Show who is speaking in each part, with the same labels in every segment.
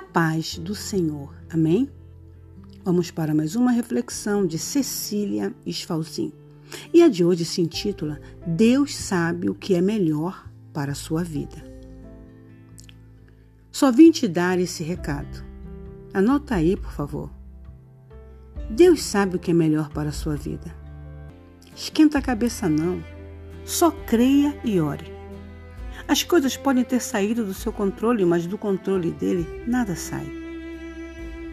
Speaker 1: paz do Senhor. Amém? Vamos para mais uma reflexão de Cecília Esfalzin. E a de hoje se intitula Deus sabe o que é melhor para a sua vida. Só vim te dar esse recado. Anota aí, por favor. Deus sabe o que é melhor para a sua vida. Esquenta a cabeça, não. Só creia e ore. As coisas podem ter saído do seu controle, mas do controle dele nada sai.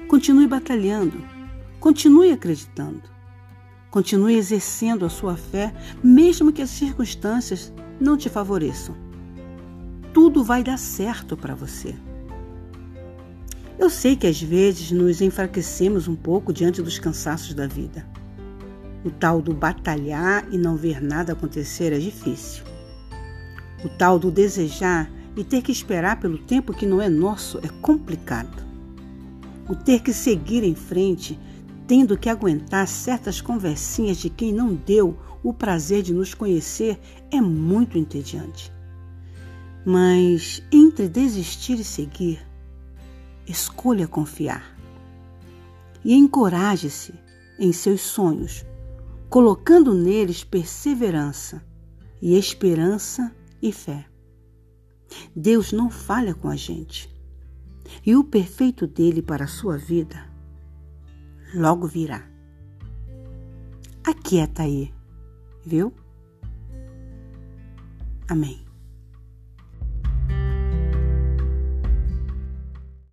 Speaker 1: Continue batalhando, continue acreditando, continue exercendo a sua fé, mesmo que as circunstâncias não te favoreçam. Tudo vai dar certo para você. Eu sei que às vezes nos enfraquecemos um pouco diante dos cansaços da vida. O tal do batalhar e não ver nada acontecer é difícil. O tal do desejar e ter que esperar pelo tempo que não é nosso é complicado. O ter que seguir em frente, tendo que aguentar certas conversinhas de quem não deu o prazer de nos conhecer, é muito entediante. Mas entre desistir e seguir, escolha confiar. E encoraje-se em seus sonhos, colocando neles perseverança e esperança e fé. Deus não falha com a gente. E o perfeito dele para a sua vida logo virá. Aquieta aí, viu? Amém.